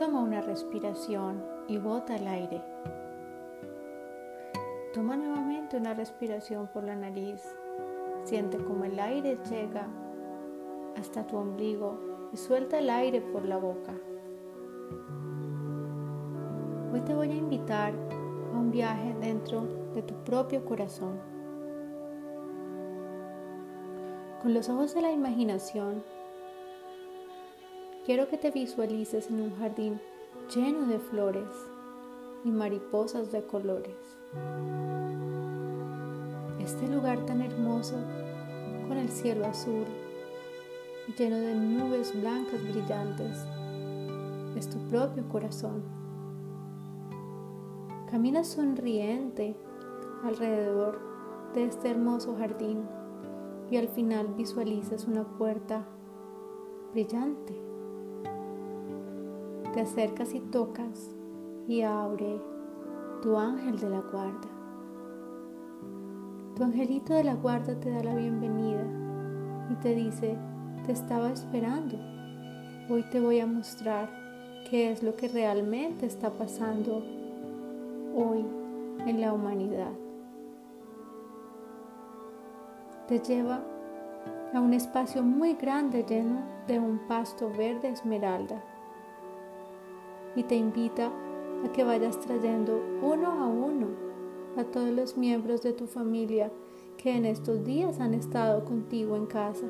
Toma una respiración y bota el aire. Toma nuevamente una respiración por la nariz. Siente como el aire llega hasta tu ombligo y suelta el aire por la boca. Hoy te voy a invitar a un viaje dentro de tu propio corazón. Con los ojos de la imaginación, quiero que te visualices en un jardín lleno de flores y mariposas de colores. Este lugar tan hermoso, con el cielo azul, lleno de nubes blancas brillantes, es tu propio corazón. Camina sonriente alrededor de este hermoso jardín y al final visualizas una puerta brillante. Te acercas y tocas y abre tu ángel de la guarda. Tu angelito de la guarda te da la bienvenida y te dice, te estaba esperando. Hoy te voy a mostrar qué es lo que realmente está pasando hoy en la humanidad. Te lleva a un espacio muy grande lleno de un pasto verde esmeralda y te invita a que vayas trayendo uno a uno a todos los miembros de tu familia que en estos días han estado contigo en casa.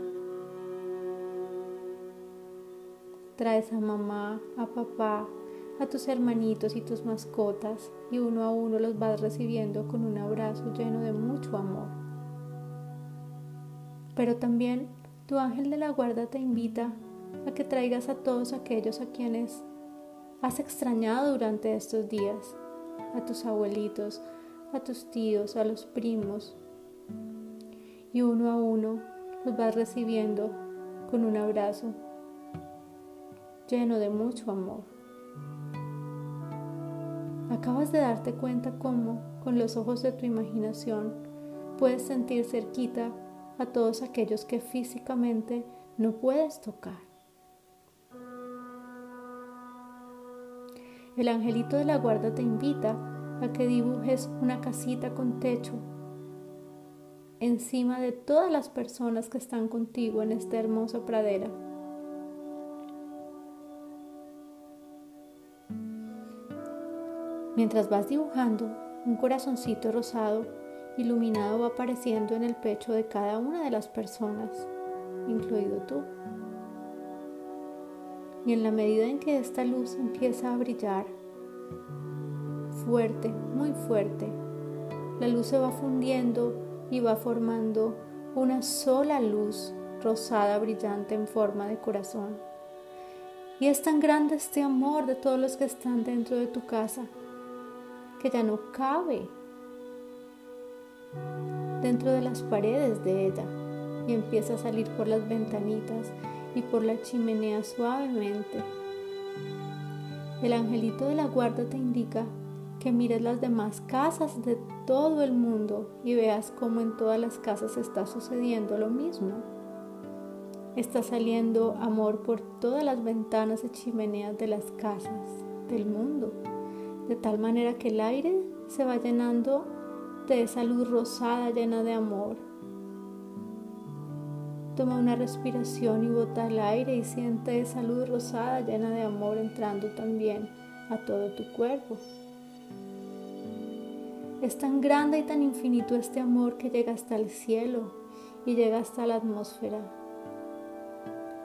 Traes a mamá, a papá, a tus hermanitos y tus mascotas y uno a uno los vas recibiendo con un abrazo lleno de mucho amor. Pero también tu ángel de la guarda te invita a que traigas a todos aquellos a quienes has extrañado durante estos días, a tus abuelitos, a tus tíos, a los primos, y uno a uno los vas recibiendo con un abrazo lleno de mucho amor. Acabas de darte cuenta cómo, con los ojos de tu imaginación, puedes sentir cerquita a todos aquellos que físicamente no puedes tocar. El angelito de la guarda te invita a que dibujes una casita con techo encima de todas las personas que están contigo en esta hermosa pradera. Mientras vas dibujando, un corazoncito rosado iluminado va apareciendo en el pecho de cada una de las personas, incluido tú. Y en la medida en que esta luz empieza a brillar fuerte, muy fuerte, la luz se va fundiendo y va formando una sola luz rosada brillante en forma de corazón. Y es tan grande este amor de todos los que están dentro de tu casa que ya no cabe dentro de las paredes de ella y empieza a salir por las ventanitas y por la chimenea suavemente. El angelito de la guarda te indica que mires las demás casas de todo el mundo y veas cómo en todas las casas está sucediendo lo mismo. Está saliendo amor por todas las ventanas y chimeneas de las casas del mundo, de tal manera que el aire se va llenando de esa luz rosada llena de amor Toma una respiración y bota el aire y siente esa luz rosada llena de amor entrando también a todo tu cuerpo. Es tan grande y tan infinito este amor que llega hasta el cielo y llega hasta la atmósfera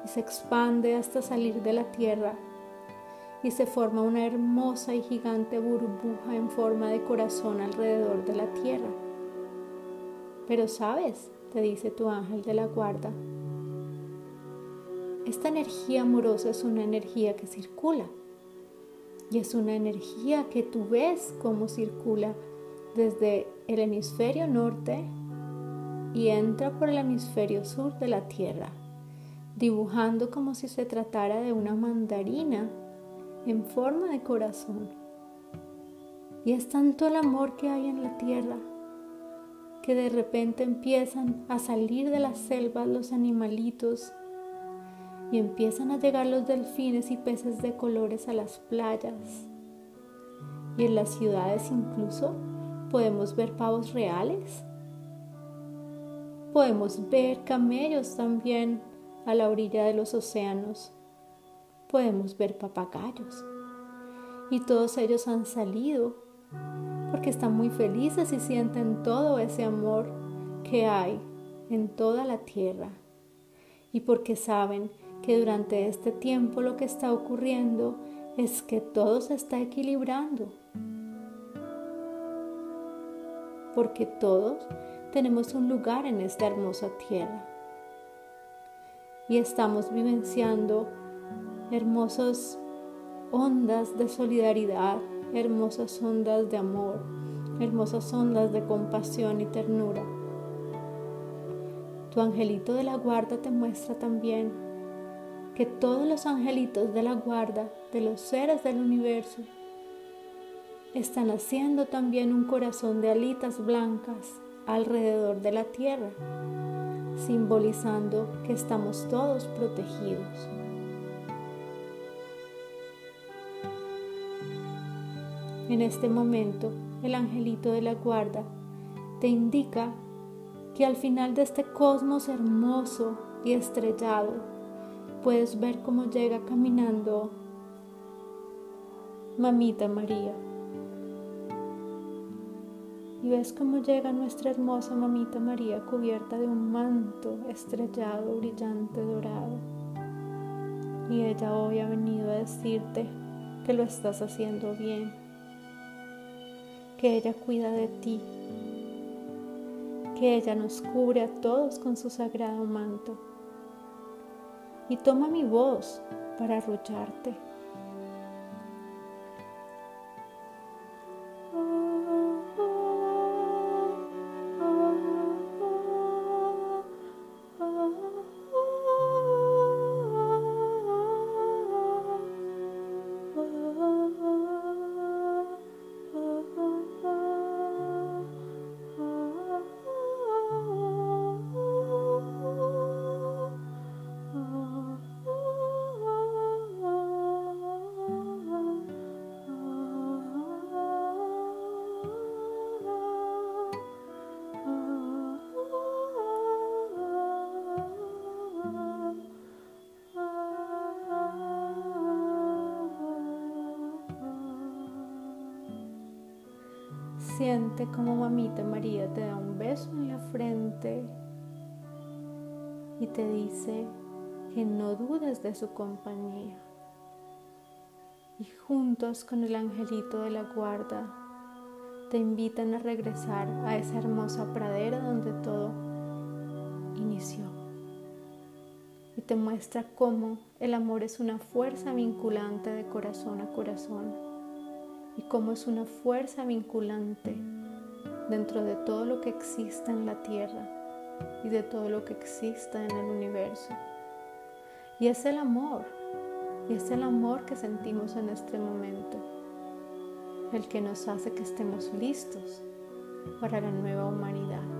y se expande hasta salir de la tierra y se forma una hermosa y gigante burbuja en forma de corazón alrededor de la tierra. Pero sabes, te dice tu ángel de la guarda. Esta energía amorosa es una energía que circula y es una energía que tú ves cómo circula desde el hemisferio norte y entra por el hemisferio sur de la Tierra, dibujando como si se tratara de una mandarina en forma de corazón. Y es tanto el amor que hay en la Tierra que de repente empiezan a salir de las selvas los animalitos y empiezan a llegar los delfines y peces de colores a las playas. Y en las ciudades incluso podemos ver pavos reales. Podemos ver camellos también a la orilla de los océanos. Podemos ver papagayos. Y todos ellos han salido porque están muy felices y sienten todo ese amor que hay en toda la tierra. Y porque saben que durante este tiempo lo que está ocurriendo es que todo se está equilibrando. Porque todos tenemos un lugar en esta hermosa tierra. Y estamos vivenciando hermosas ondas de solidaridad, hermosas ondas de amor, hermosas ondas de compasión y ternura. Tu angelito de la guarda te muestra también que todos los angelitos de la guarda de los seres del universo están haciendo también un corazón de alitas blancas alrededor de la tierra, simbolizando que estamos todos protegidos. En este momento, el angelito de la guarda te indica que al final de este cosmos hermoso y estrellado, puedes ver cómo llega caminando Mamita María. Y ves cómo llega nuestra hermosa Mamita María cubierta de un manto estrellado, brillante, dorado. Y ella hoy ha venido a decirte que lo estás haciendo bien que ella cuida de ti, que ella nos cubre a todos con su sagrado manto. Y toma mi voz para arrullarte. Siente como mamita María te da un beso en la frente y te dice que no dudes de su compañía. Y juntos con el angelito de la guarda te invitan a regresar a esa hermosa pradera donde todo inició. Y te muestra cómo el amor es una fuerza vinculante de corazón a corazón y cómo es una fuerza vinculante dentro de todo lo que exista en la tierra y de todo lo que exista en el universo. Y es el amor, y es el amor que sentimos en este momento, el que nos hace que estemos listos para la nueva humanidad.